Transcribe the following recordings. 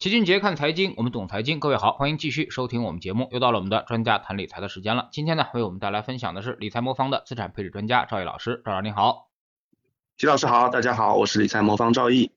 齐俊杰看财经，我们懂财经。各位好，欢迎继续收听我们节目。又到了我们的专家谈理财的时间了。今天呢，为我们带来分享的是理财魔方的资产配置专家赵毅老师。赵老师你好，齐老师好，大家好，我是理财魔方赵毅。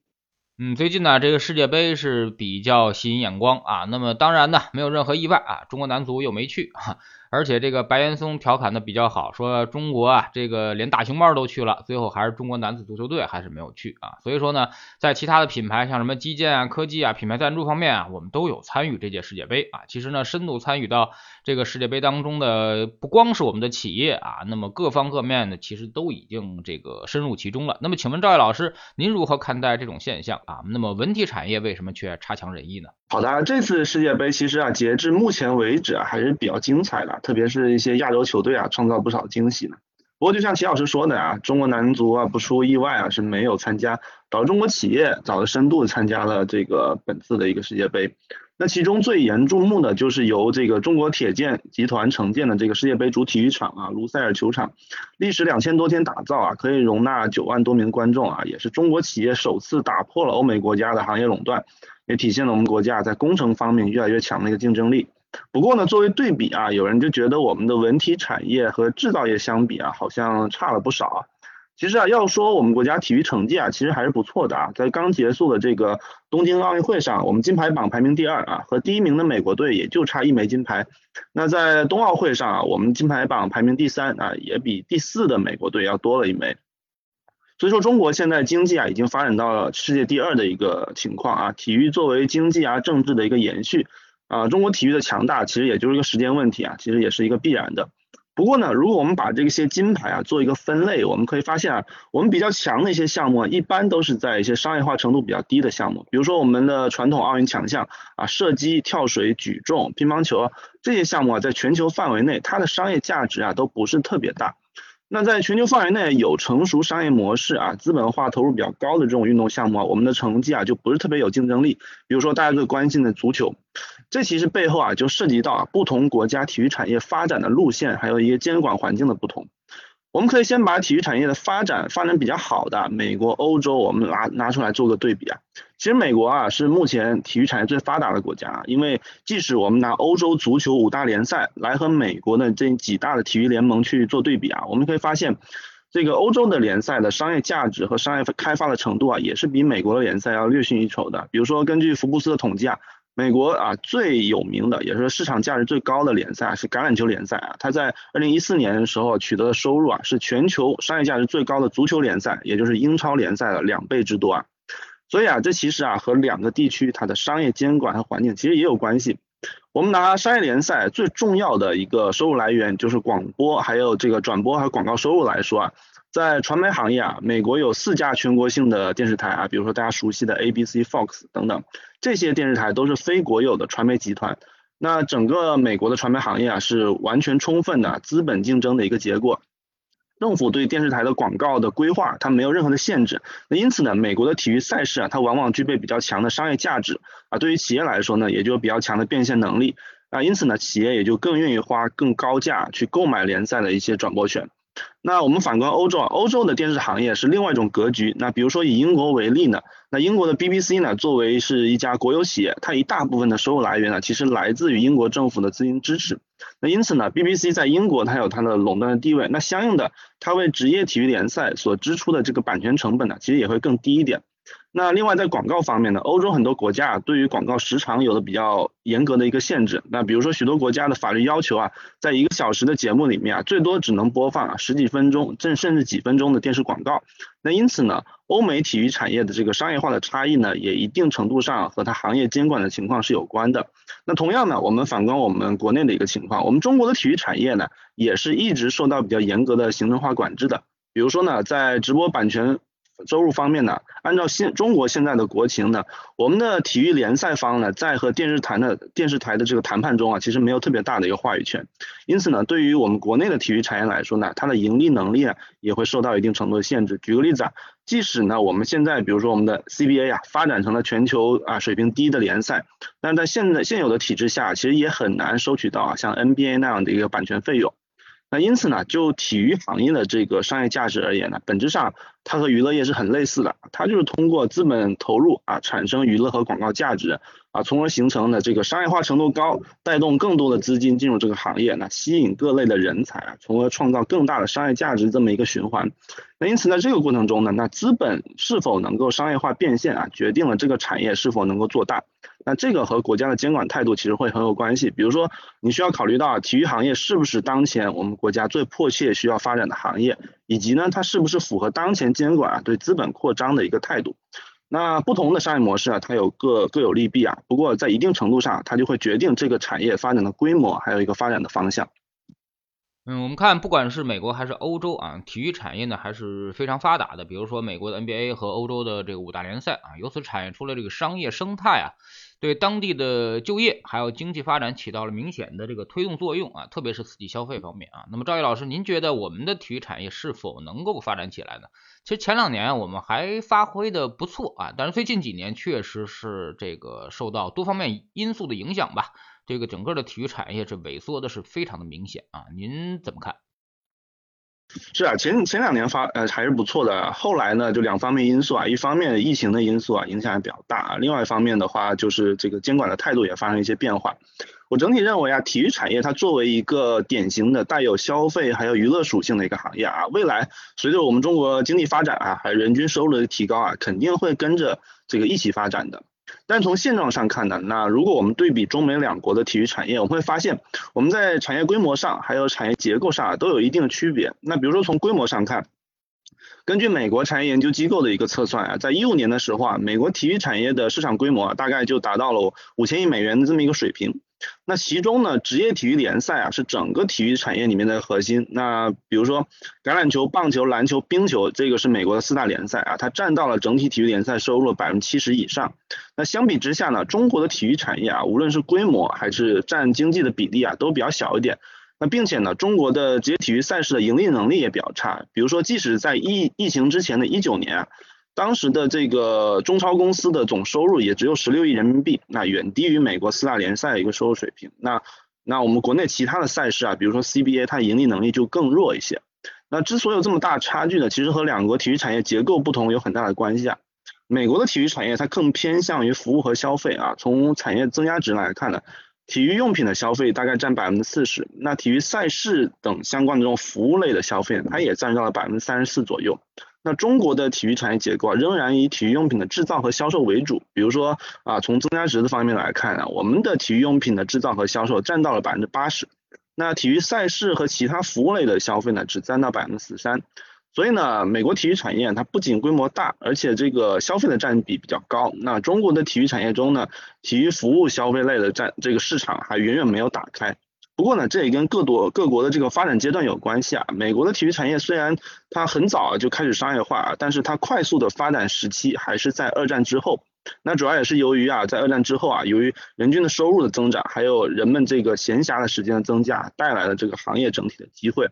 嗯，最近呢，这个世界杯是比较吸引眼光啊。那么当然呢，没有任何意外啊，中国男足又没去哈。而且这个白岩松调侃的比较好，说中国啊，这个连大熊猫都去了，最后还是中国男子足球队还是没有去啊。所以说呢，在其他的品牌，像什么基建啊、科技啊、品牌赞助方面啊，我们都有参与这届世界杯啊。其实呢，深度参与到这个世界杯当中的不光是我们的企业啊，那么各方各面呢，其实都已经这个深入其中了。那么请问赵毅老师，您如何看待这种现象啊？那么文体产业为什么却差强人意呢？好的，这次世界杯其实啊，截至目前为止啊，还是比较精彩的，特别是一些亚洲球队啊，创造不少惊喜呢。不过就像齐老师说的啊，中国男足啊，不出意外啊，是没有参加，导致中国企业找了深度参加了这个本次的一个世界杯。那其中最引人注目的就是由这个中国铁建集团承建的这个世界杯主体育场啊，卢塞尔球场，历时两千多天打造啊，可以容纳九万多名观众啊，也是中国企业首次打破了欧美国家的行业垄断。也体现了我们国家在工程方面越来越强的一个竞争力。不过呢，作为对比啊，有人就觉得我们的文体产业和制造业相比啊，好像差了不少啊。其实啊，要说我们国家体育成绩啊，其实还是不错的啊。在刚结束的这个东京奥运会上，我们金牌榜排名第二啊，和第一名的美国队也就差一枚金牌。那在冬奥会上啊，我们金牌榜排名第三啊，也比第四的美国队要多了一枚。所以说，中国现在经济啊，已经发展到了世界第二的一个情况啊。体育作为经济啊、政治的一个延续啊，中国体育的强大其实也就是一个时间问题啊，其实也是一个必然的。不过呢，如果我们把这些金牌啊做一个分类，我们可以发现啊，我们比较强的一些项目啊，一般都是在一些商业化程度比较低的项目，比如说我们的传统奥运强项啊，射击、跳水、举重、乒乓球这些项目啊，在全球范围内，它的商业价值啊都不是特别大。那在全球范围内有成熟商业模式啊，资本化投入比较高的这种运动项目啊，我们的成绩啊就不是特别有竞争力。比如说大家最关心的足球，这其实背后啊就涉及到啊不同国家体育产业发展的路线，还有一些监管环境的不同。我们可以先把体育产业的发展发展比较好的美国、欧洲，我们拿拿出来做个对比啊。其实美国啊是目前体育产业最发达的国家，因为即使我们拿欧洲足球五大联赛来和美国的这几大的体育联盟去做对比啊，我们可以发现，这个欧洲的联赛的商业价值和商业开发的程度啊，也是比美国的联赛要略逊一筹的。比如说根据福布斯的统计啊。美国啊最有名的，也是市场价值最高的联赛是橄榄球联赛啊，它在二零一四年的时候取得的收入啊是全球商业价值最高的足球联赛，也就是英超联赛的两倍之多啊。所以啊，这其实啊和两个地区它的商业监管和环境其实也有关系。我们拿商业联赛最重要的一个收入来源就是广播，还有这个转播和广告收入来说啊。在传媒行业啊，美国有四家全国性的电视台啊，比如说大家熟悉的 ABC、Fox 等等，这些电视台都是非国有的传媒集团。那整个美国的传媒行业啊，是完全充分的资本竞争的一个结果。政府对电视台的广告的规划，它没有任何的限制。那因此呢，美国的体育赛事啊，它往往具备比较强的商业价值啊，对于企业来说呢，也就比较强的变现能力啊，因此呢，企业也就更愿意花更高价去购买联赛的一些转播权。那我们反观欧洲啊，欧洲的电视行业是另外一种格局。那比如说以英国为例呢，那英国的 BBC 呢，作为是一家国有企业，它一大部分的收入来源呢，其实来自于英国政府的资金支持。那因此呢，BBC 在英国它有它的垄断的地位，那相应的，它为职业体育联赛所支出的这个版权成本呢，其实也会更低一点。那另外在广告方面呢，欧洲很多国家啊，对于广告时长有了比较严格的一个限制。那比如说许多国家的法律要求啊，在一个小时的节目里面啊，最多只能播放十几分钟，甚甚至几分钟的电视广告。那因此呢，欧美体育产业的这个商业化的差异呢，也一定程度上和它行业监管的情况是有关的。那同样呢，我们反观我们国内的一个情况，我们中国的体育产业呢，也是一直受到比较严格的行政化管制的。比如说呢，在直播版权。收入方面呢，按照现中国现在的国情呢，我们的体育联赛方呢，在和电视台的电视台的这个谈判中啊，其实没有特别大的一个话语权。因此呢，对于我们国内的体育产业来说呢，它的盈利能力啊，也会受到一定程度的限制。举个例子啊，即使呢，我们现在比如说我们的 CBA 啊，发展成了全球啊水平低的联赛，但在现在现有的体制下，其实也很难收取到啊像 NBA 那样的一个版权费用。那因此呢，就体育行业的这个商业价值而言呢，本质上它和娱乐业是很类似的，它就是通过资本投入啊产生娱乐和广告价值，啊，从而形成了这个商业化程度高，带动更多的资金进入这个行业，那吸引各类的人才啊，从而创造更大的商业价值这么一个循环。那因此在这个过程中呢，那资本是否能够商业化变现啊，决定了这个产业是否能够做大。那这个和国家的监管态度其实会很有关系。比如说，你需要考虑到体育行业是不是当前我们国家最迫切需要发展的行业，以及呢，它是不是符合当前监管啊对资本扩张的一个态度。那不同的商业模式啊，它有各各有利弊啊。不过在一定程度上，它就会决定这个产业发展的规模，还有一个发展的方向。嗯，我们看，不管是美国还是欧洲啊，体育产业呢还是非常发达的。比如说美国的 NBA 和欧洲的这个五大联赛啊，由此产业出了这个商业生态啊，对当地的就业还有经济发展起到了明显的这个推动作用啊，特别是刺激消费方面啊。那么赵毅老师，您觉得我们的体育产业是否能够发展起来呢？其实前两年我们还发挥的不错啊，但是最近几年确实是这个受到多方面因素的影响吧。这个整个的体育产业是萎缩的，是非常的明显啊，您怎么看？是啊，前前两年发呃还是不错的，后来呢就两方面因素啊，一方面疫情的因素啊影响也比较大，另外一方面的话就是这个监管的态度也发生一些变化。我整体认为啊，体育产业它作为一个典型的带有消费还有娱乐属性的一个行业啊，未来随着我们中国经济发展啊，还有人均收入的提高啊，肯定会跟着这个一起发展的。但从现状上看呢，那如果我们对比中美两国的体育产业，我们会发现我们在产业规模上还有产业结构上都有一定的区别。那比如说从规模上看，根据美国产业研究机构的一个测算啊，在一五年的时候啊，美国体育产业的市场规模大概就达到了五千亿美元的这么一个水平。那其中呢，职业体育联赛啊是整个体育产业里面的核心。那比如说橄榄球、棒球、篮球、冰球，这个是美国的四大联赛啊，它占到了整体体育联赛收入百分之七十以上。那相比之下呢，中国的体育产业啊，无论是规模还是占经济的比例啊，都比较小一点。那并且呢，中国的职业体育赛事的盈利能力也比较差。比如说，即使在疫疫情之前的一九年。啊当时的这个中超公司的总收入也只有十六亿人民币，那远低于美国四大联赛的一个收入水平。那那我们国内其他的赛事啊，比如说 CBA，它盈利能力就更弱一些。那之所以有这么大差距呢，其实和两国体育产业结构不同有很大的关系啊。美国的体育产业它更偏向于服务和消费啊，从产业增加值来看呢，体育用品的消费大概占百分之四十，那体育赛事等相关的这种服务类的消费，它也占到了百分之三十四左右。那中国的体育产业结构啊，仍然以体育用品的制造和销售为主。比如说啊，从增加值的方面来看啊，我们的体育用品的制造和销售占到了百分之八十，那体育赛事和其他服务类的消费呢，只占到百分之十三。所以呢，美国体育产业它不仅规模大，而且这个消费的占比比较高。那中国的体育产业中呢，体育服务消费类的占这个市场还远远没有打开。不过呢，这也跟各国各国的这个发展阶段有关系啊。美国的体育产业虽然它很早就开始商业化，但是它快速的发展时期还是在二战之后。那主要也是由于啊，在二战之后啊，由于人均的收入的增长，还有人们这个闲暇的时间的增加，带来了这个行业整体的机会。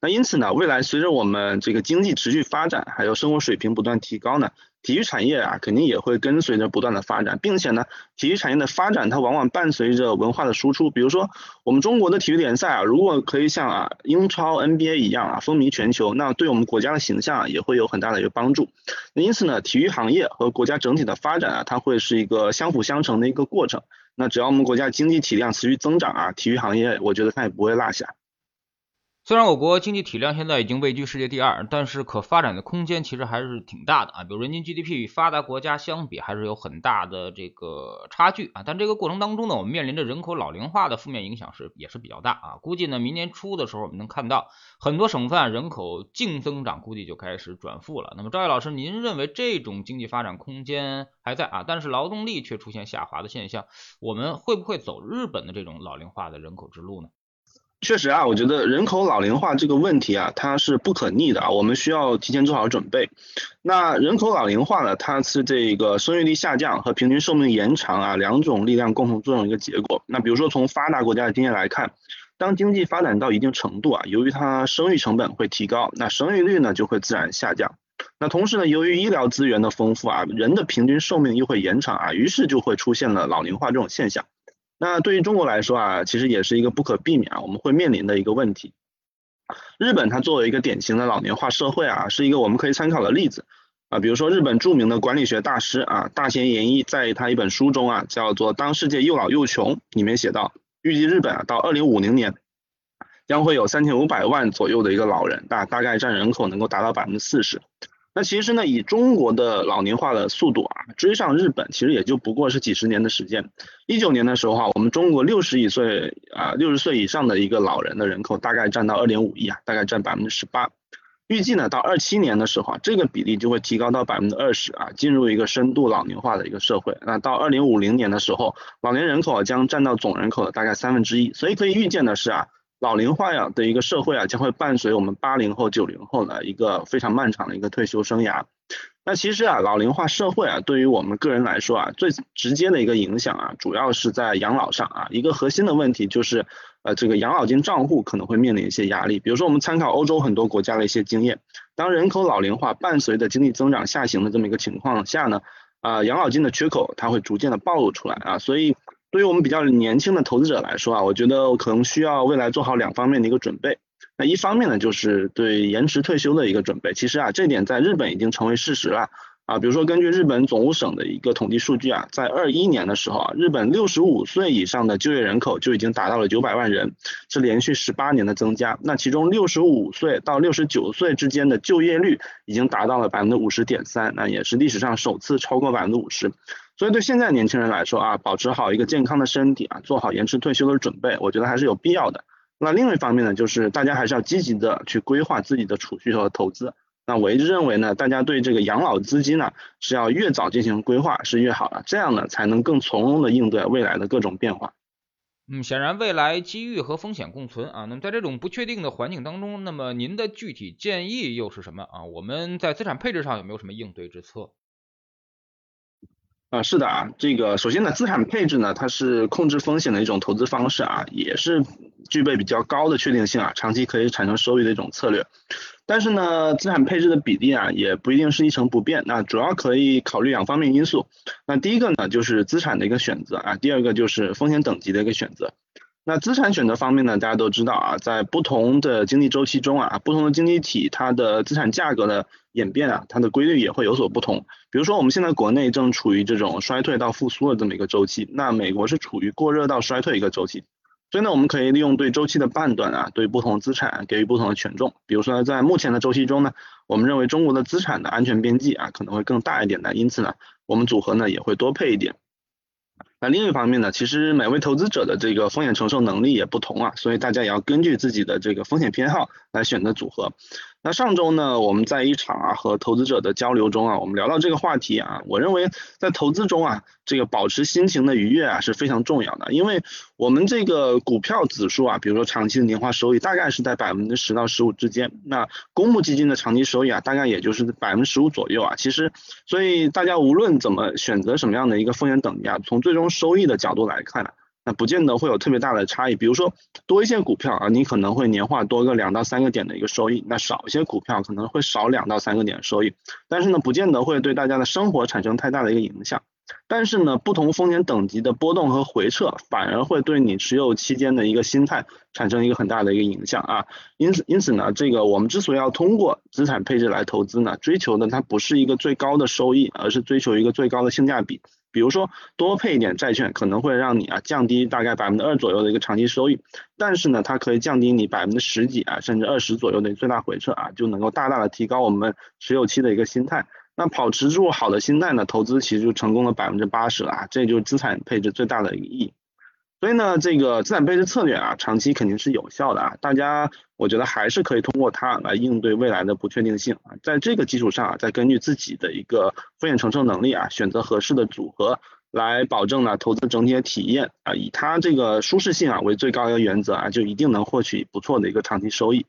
那因此呢，未来随着我们这个经济持续发展，还有生活水平不断提高呢，体育产业啊肯定也会跟随着不断的发展，并且呢，体育产业的发展它往往伴随着文化的输出。比如说我们中国的体育联赛啊，如果可以像啊英超、NBA 一样啊风靡全球，那对我们国家的形象也会有很大的一个帮助。那因此呢，体育行业和国家整体的发展啊，它会是一个相辅相成的一个过程。那只要我们国家经济体量持续增长啊，体育行业我觉得它也不会落下。虽然我国经济体量现在已经位居世界第二，但是可发展的空间其实还是挺大的啊。比如人均 GDP 与发达国家相比，还是有很大的这个差距啊。但这个过程当中呢，我们面临着人口老龄化的负面影响是也是比较大啊。估计呢，明年初的时候，我们能看到很多省份人口净增长，估计就开始转负了。那么赵毅老师，您认为这种经济发展空间还在啊？但是劳动力却出现下滑的现象，我们会不会走日本的这种老龄化的人口之路呢？确实啊，我觉得人口老龄化这个问题啊，它是不可逆的啊，我们需要提前做好准备。那人口老龄化呢，它是这个生育率下降和平均寿命延长啊两种力量共同作用一个结果。那比如说从发达国家的经验来看，当经济发展到一定程度啊，由于它生育成本会提高，那生育率呢就会自然下降。那同时呢，由于医疗资源的丰富啊，人的平均寿命又会延长啊，于是就会出现了老龄化这种现象。那对于中国来说啊，其实也是一个不可避免啊，我们会面临的一个问题。日本它作为一个典型的老年化社会啊，是一个我们可以参考的例子。啊，比如说日本著名的管理学大师啊大前研一在他一本书中啊叫做《当世界又老又穷》里面写到，预计日本啊到二零五零年将会有三千五百万左右的一个老人，大大概占人口能够达到百分之四十。那其实呢，以中国的老龄化的速度啊，追上日本，其实也就不过是几十年的时间。一九年的时候哈，我们中国六十亿岁啊，六十岁以上的一个老人的人口大概占到二点五亿啊，大概占百分之十八。预计呢，到二七年的时候啊，这个比例就会提高到百分之二十啊，进入一个深度老龄化的一个社会。那到二零五零年的时候，老年人口将占到总人口的大概三分之一。所以可以预见的是啊。老龄化呀的一个社会啊，将会伴随我们八零后、九零后的一个非常漫长的一个退休生涯。那其实啊，老龄化社会啊，对于我们个人来说啊，最直接的一个影响啊，主要是在养老上啊。一个核心的问题就是，呃，这个养老金账户可能会面临一些压力。比如说，我们参考欧洲很多国家的一些经验，当人口老龄化伴随着经济增长下行的这么一个情况下呢，啊，养老金的缺口它会逐渐的暴露出来啊，所以。对于我们比较年轻的投资者来说啊，我觉得可能需要未来做好两方面的一个准备。那一方面呢，就是对延迟退休的一个准备。其实啊，这点在日本已经成为事实了。啊，比如说根据日本总务省的一个统计数据啊，在二一年的时候啊，日本六十五岁以上的就业人口就已经达到了九百万人，是连续十八年的增加。那其中六十五岁到六十九岁之间的就业率已经达到了百分之五十点三，那也是历史上首次超过百分之五十。所以对现在年轻人来说啊，保持好一个健康的身体啊，做好延迟退休的准备，我觉得还是有必要的。那另一方面呢，就是大家还是要积极的去规划自己的储蓄和投资。那我一直认为呢，大家对这个养老资金呢是要越早进行规划是越好的，这样呢才能更从容的应对未来的各种变化。嗯，显然未来机遇和风险共存啊。那么在这种不确定的环境当中，那么您的具体建议又是什么啊？我们在资产配置上有没有什么应对之策？啊，是的啊，这个首先呢，资产配置呢，它是控制风险的一种投资方式啊，也是具备比较高的确定性啊，长期可以产生收益的一种策略。但是呢，资产配置的比例啊，也不一定是一成不变。那主要可以考虑两方面因素。那第一个呢，就是资产的一个选择啊，第二个就是风险等级的一个选择。那资产选择方面呢，大家都知道啊，在不同的经济周期中啊，不同的经济体它的资产价格的演变啊，它的规律也会有所不同。比如说我们现在国内正处于这种衰退到复苏的这么一个周期，那美国是处于过热到衰退一个周期。所以呢，我们可以利用对周期的判断啊，对不同资产给予不同的权重。比如说，在目前的周期中呢，我们认为中国的资产的安全边际啊可能会更大一点的，因此呢，我们组合呢也会多配一点。那另一方面呢，其实每位投资者的这个风险承受能力也不同啊，所以大家也要根据自己的这个风险偏好来选择组合。那上周呢，我们在一场啊和投资者的交流中啊，我们聊到这个话题啊，我认为在投资中啊，这个保持心情的愉悦啊是非常重要的，因为我们这个股票指数啊，比如说长期的年化收益大概是在百分之十到十五之间，那公募基金的长期收益啊，大概也就是百分之十五左右啊，其实所以大家无论怎么选择什么样的一个风险等级啊，从最终收益的角度来看呢。那不见得会有特别大的差异，比如说多一些股票啊，你可能会年化多个两到三个点的一个收益，那少一些股票可能会少两到三个点收益，但是呢，不见得会对大家的生活产生太大的一个影响。但是呢，不同风险等级的波动和回撤，反而会对你持有期间的一个心态产生一个很大的一个影响啊。因此，因此呢，这个我们之所以要通过资产配置来投资呢，追求的它不是一个最高的收益，而是追求一个最高的性价比。比如说多配一点债券，可能会让你啊降低大概百分之二左右的一个长期收益，但是呢，它可以降低你百分之十几啊甚至二十左右的最大回撤啊，就能够大大的提高我们持有期的一个心态。那保持住好的心态呢，投资其实就成功了百分之八十了啊，这就是资产配置最大的一个意义。所以呢，这个资产配置策略啊，长期肯定是有效的啊。大家，我觉得还是可以通过它来应对未来的不确定性啊。在这个基础上啊，再根据自己的一个风险承受能力啊，选择合适的组合，来保证呢投资整体的体验啊，以它这个舒适性啊为最高的原则啊，就一定能获取不错的一个长期收益。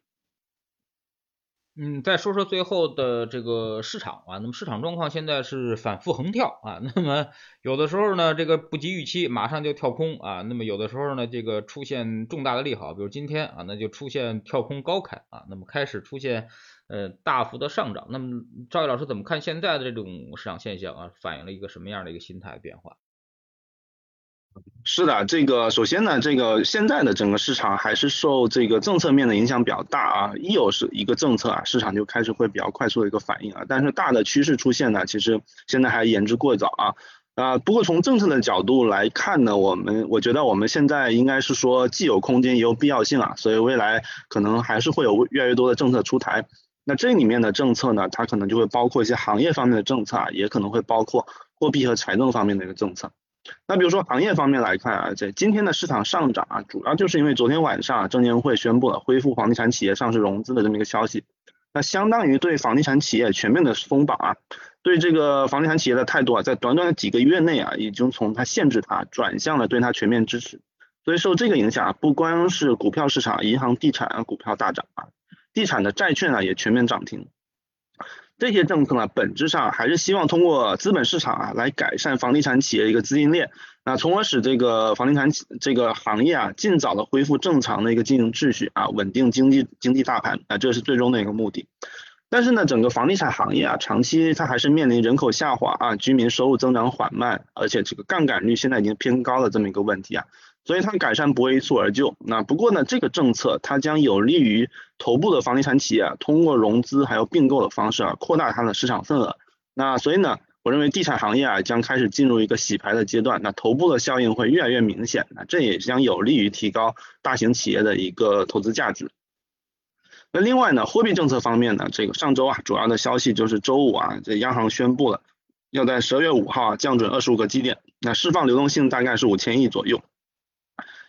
嗯，再说说最后的这个市场啊，那么市场状况现在是反复横跳啊，那么有的时候呢，这个不及预期，马上就跳空啊，那么有的时候呢，这个出现重大的利好，比如今天啊，那就出现跳空高开啊，那么开始出现呃大幅的上涨，那么赵毅老师怎么看现在的这种市场现象啊，反映了一个什么样的一个心态变化？是的，这个首先呢，这个现在的整个市场还是受这个政策面的影响比较大啊，一有是一个政策啊，市场就开始会比较快速的一个反应啊，但是大的趋势出现呢，其实现在还言之过早啊。啊，不过从政策的角度来看呢，我们我觉得我们现在应该是说既有空间也有必要性啊，所以未来可能还是会有越来越多的政策出台。那这里面的政策呢，它可能就会包括一些行业方面的政策啊，也可能会包括货币和财政方面的一个政策。那比如说行业方面来看啊，这今天的市场上涨啊，主要就是因为昨天晚上证监会宣布了恢复房地产企业上市融资的这么一个消息，那相当于对房地产企业全面的松绑啊。对这个房地产企业的态度啊，在短短的几个月内啊，已经从它限制它转向了对它全面支持。所以受这个影响啊，不光是股票市场、银行、地产啊股票大涨啊，地产的债券啊也全面涨停。这些政策呢，本质上还是希望通过资本市场啊，来改善房地产企业一个资金链，那从而使这个房地产这个行业啊，尽早的恢复正常的一个经营秩序啊，稳定经济经济大盘啊，这是最终的一个目的。但是呢，整个房地产行业啊，长期它还是面临人口下滑啊，居民收入增长缓慢，而且这个杠杆率现在已经偏高了这么一个问题啊，所以它改善不会一蹴而就。那不过呢，这个政策它将有利于头部的房地产企业通过融资还有并购的方式啊，扩大它的市场份额。那所以呢，我认为地产行业啊将开始进入一个洗牌的阶段，那头部的效应会越来越明显，那这也将有利于提高大型企业的一个投资价值。那另外呢，货币政策方面呢，这个上周啊，主要的消息就是周五啊，这央行宣布了，要在十二月五号啊降准二十五个基点，那释放流动性大概是五千亿左右。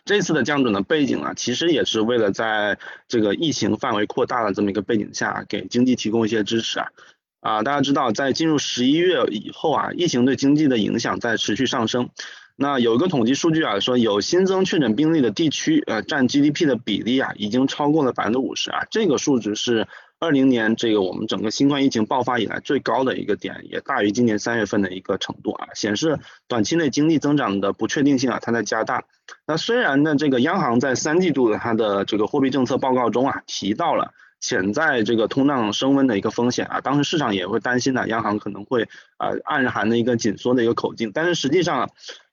这次的降准的背景啊，其实也是为了在这个疫情范围扩大的这么一个背景下，给经济提供一些支持啊。啊，大家知道，在进入十一月以后啊，疫情对经济的影响在持续上升。那有一个统计数据啊，说有新增确诊病例的地区，呃，占 GDP 的比例啊，已经超过了百分之五十啊，这个数值是二零年这个我们整个新冠疫情爆发以来最高的一个点，也大于今年三月份的一个程度啊，显示短期内经济增长的不确定性啊，它在加大。那虽然呢，这个央行在三季度的它的这个货币政策报告中啊，提到了潜在这个通胀升温的一个风险啊，当时市场也会担心呢，央行可能会呃暗含的一个紧缩的一个口径，但是实际上。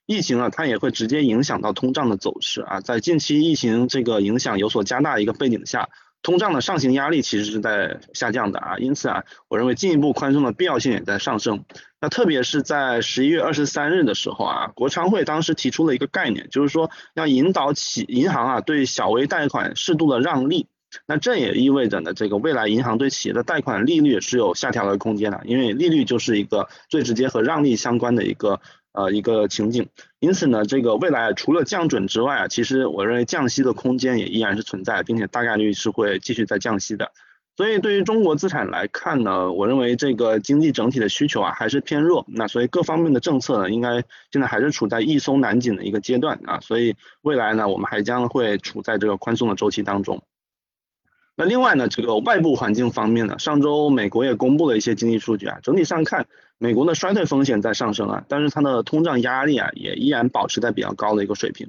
疫情啊，它也会直接影响到通胀的走势啊。在近期疫情这个影响有所加大一个背景下，通胀的上行压力其实是在下降的啊。因此啊，我认为进一步宽松的必要性也在上升。那特别是在十一月二十三日的时候啊，国常会当时提出了一个概念，就是说要引导企银行啊对小微贷款适度的让利。那这也意味着呢，这个未来银行对企业的贷款利率是有下调的空间的，因为利率就是一个最直接和让利相关的一个。呃，一个情景，因此呢，这个未来除了降准之外啊，其实我认为降息的空间也依然是存在，并且大概率是会继续在降息的。所以对于中国资产来看呢，我认为这个经济整体的需求啊还是偏弱，那所以各方面的政策呢，应该现在还是处在易松难紧的一个阶段啊，所以未来呢，我们还将会处在这个宽松的周期当中。那另外呢，这个外部环境方面呢，上周美国也公布了一些经济数据啊，整体上看。美国的衰退风险在上升啊，但是它的通胀压力啊也依然保持在比较高的一个水平。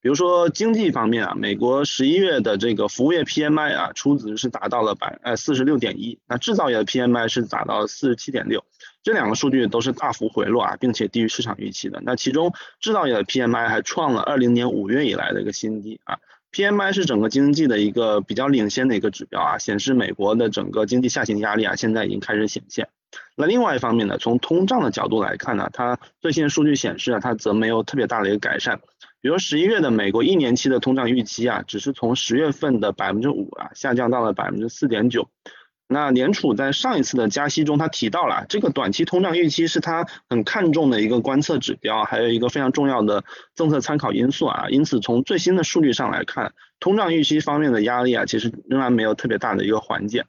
比如说经济方面啊，美国十一月的这个服务业 PMI 啊初值是达到了百呃四十六点一，那制造业的 PMI 是达到四十七点六，这两个数据都是大幅回落啊，并且低于市场预期的。那其中制造业的 PMI 还创了二零年五月以来的一个新低啊。PMI 是整个经济的一个比较领先的一个指标啊，显示美国的整个经济下行压力啊现在已经开始显现。那另外一方面呢，从通胀的角度来看呢，它最新数据显示啊，它则没有特别大的一个改善。比如十一月的美国一年期的通胀预期啊，只是从十月份的百分之五啊下降到了百分之四点九。那联储在上一次的加息中，他提到了这个短期通胀预期是他很看重的一个观测指标，还有一个非常重要的政策参考因素啊。因此从最新的数据上来看，通胀预期方面的压力啊，其实仍然没有特别大的一个缓解。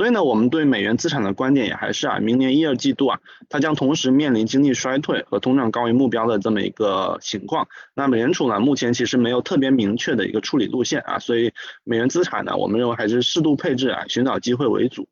所以呢，我们对美元资产的观点也还是啊，明年一二季度啊，它将同时面临经济衰退和通胀高于目标的这么一个情况。那美联储呢，目前其实没有特别明确的一个处理路线啊，所以美元资产呢，我们认为还是适度配置啊，寻找机会为主。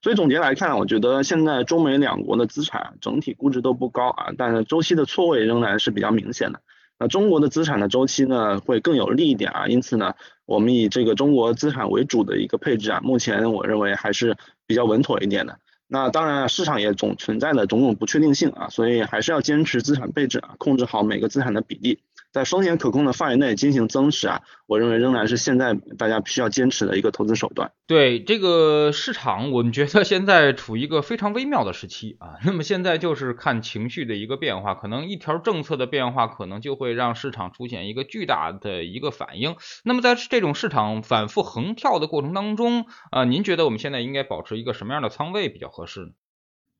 所以总结来看，我觉得现在中美两国的资产整体估值都不高啊，但是周期的错位仍然是比较明显的。那中国的资产的周期呢会更有利一点啊，因此呢，我们以这个中国资产为主的一个配置啊，目前我认为还是比较稳妥一点的。那当然市场也总存在的种种不确定性啊，所以还是要坚持资产配置啊，控制好每个资产的比例，在风险可控的范围内进行增持啊，我认为仍然是现在大家需要坚持的一个投资手段。对这个市场，我们觉得现在处于一个非常微妙的时期啊。那么现在就是看情绪的一个变化，可能一条政策的变化，可能就会让市场出现一个巨大的一个反应。那么在这种市场反复横跳的过程当中啊，您觉得我们现在应该保持一个什么样的仓位比较合适呢？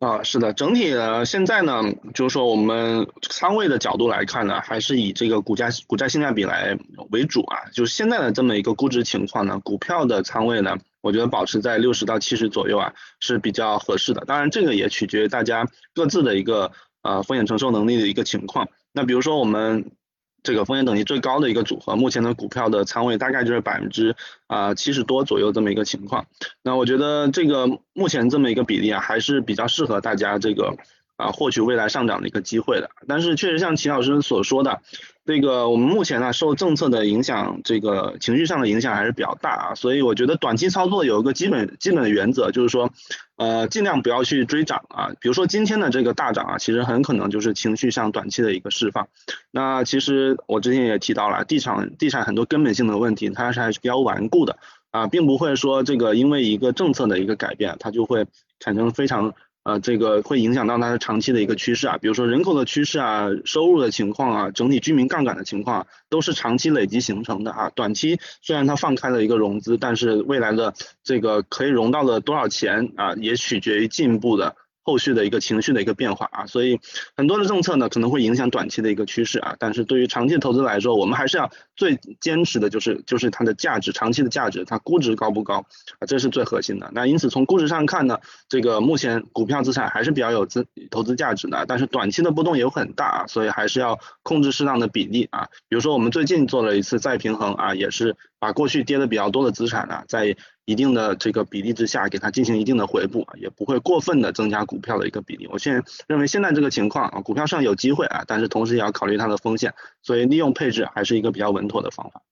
啊，是的，整体的现在呢，就是说我们仓位的角度来看呢，还是以这个股价股债性价比来为主啊。就是现在的这么一个估值情况呢，股票的仓位呢，我觉得保持在六十到七十左右啊是比较合适的。当然，这个也取决于大家各自的一个呃风险承受能力的一个情况。那比如说我们。这个风险等级最高的一个组合，目前的股票的仓位大概就是百分之啊七十多左右这么一个情况。那我觉得这个目前这么一个比例啊，还是比较适合大家这个。啊，获取未来上涨的一个机会的，但是确实像齐老师所说的，这个我们目前呢受政策的影响，这个情绪上的影响还是比较大啊，所以我觉得短期操作有一个基本基本的原则，就是说，呃，尽量不要去追涨啊，比如说今天的这个大涨啊，其实很可能就是情绪上短期的一个释放。那其实我之前也提到了，地产地产很多根本性的问题，它是还是比较顽固的啊，并不会说这个因为一个政策的一个改变，它就会产生非常。呃，这个会影响到它的长期的一个趋势啊，比如说人口的趋势啊，收入的情况啊，整体居民杠杆的情况，都是长期累积形成的啊。短期虽然它放开了一个融资，但是未来的这个可以融到的多少钱啊，也取决于进一步的。后续的一个情绪的一个变化啊，所以很多的政策呢可能会影响短期的一个趋势啊，但是对于长期投资来说，我们还是要最坚持的就是就是它的价值，长期的价值，它估值高不高啊，这是最核心的。那因此从估值上看呢，这个目前股票资产还是比较有资投资价值的，但是短期的波动也有很大啊，所以还是要控制适当的比例啊。比如说我们最近做了一次再平衡啊，也是把过去跌的比较多的资产呢，在一定的这个比例之下，给它进行一定的回补，也不会过分的增加股票的一个比例。我现在认为现在这个情况啊，股票上有机会啊，但是同时也要考虑它的风险，所以利用配置还是一个比较稳妥的方法。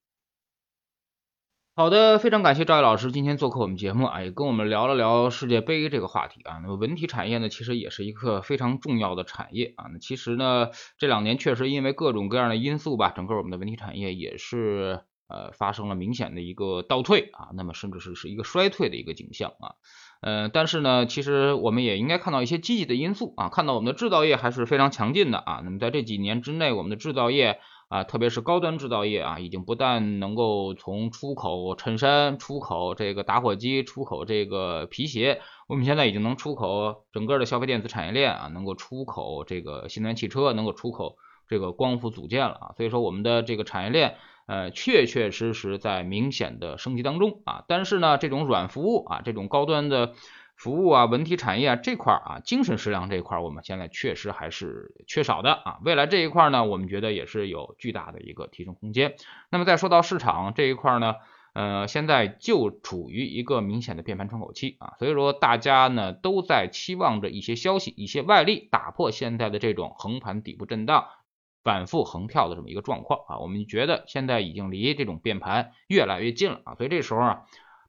好的，非常感谢赵毅老师今天做客我们节目啊，也跟我们聊了聊世界杯这个话题啊。那么文体产业呢，其实也是一个非常重要的产业啊。那其实呢，这两年确实因为各种各样的因素吧，整个我们的文体产业也是。呃，发生了明显的一个倒退啊，那么甚至是是一个衰退的一个景象啊，呃，但是呢，其实我们也应该看到一些积极的因素啊，看到我们的制造业还是非常强劲的啊，那么在这几年之内，我们的制造业啊，特别是高端制造业啊，已经不但能够从出口衬衫、出口这个打火机、出口这个皮鞋，我们现在已经能出口整个的消费电子产业链啊，能够出口这个新能源汽车，能够出口这个光伏组件了啊，所以说我们的这个产业链。呃，确确实实在明显的升级当中啊，但是呢，这种软服务啊，这种高端的服务啊，文体产业啊这块儿啊，精神食粮这一块儿，我们现在确实还是缺少的啊。未来这一块呢，我们觉得也是有巨大的一个提升空间。那么再说到市场这一块呢，呃，现在就处于一个明显的变盘窗口期啊，所以说大家呢都在期望着一些消息、一些外力打破现在的这种横盘底部震荡。反复横跳的这么一个状况啊，我们觉得现在已经离这种变盘越来越近了啊，所以这时候啊，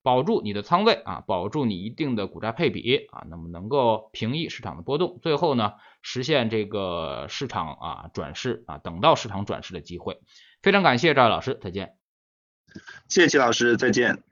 保住你的仓位啊，保住你一定的股债配比啊，那么能够平抑市场的波动，最后呢，实现这个市场啊转势啊，等到市场转势的机会。非常感谢赵老师，再见。谢谢齐老师，再见。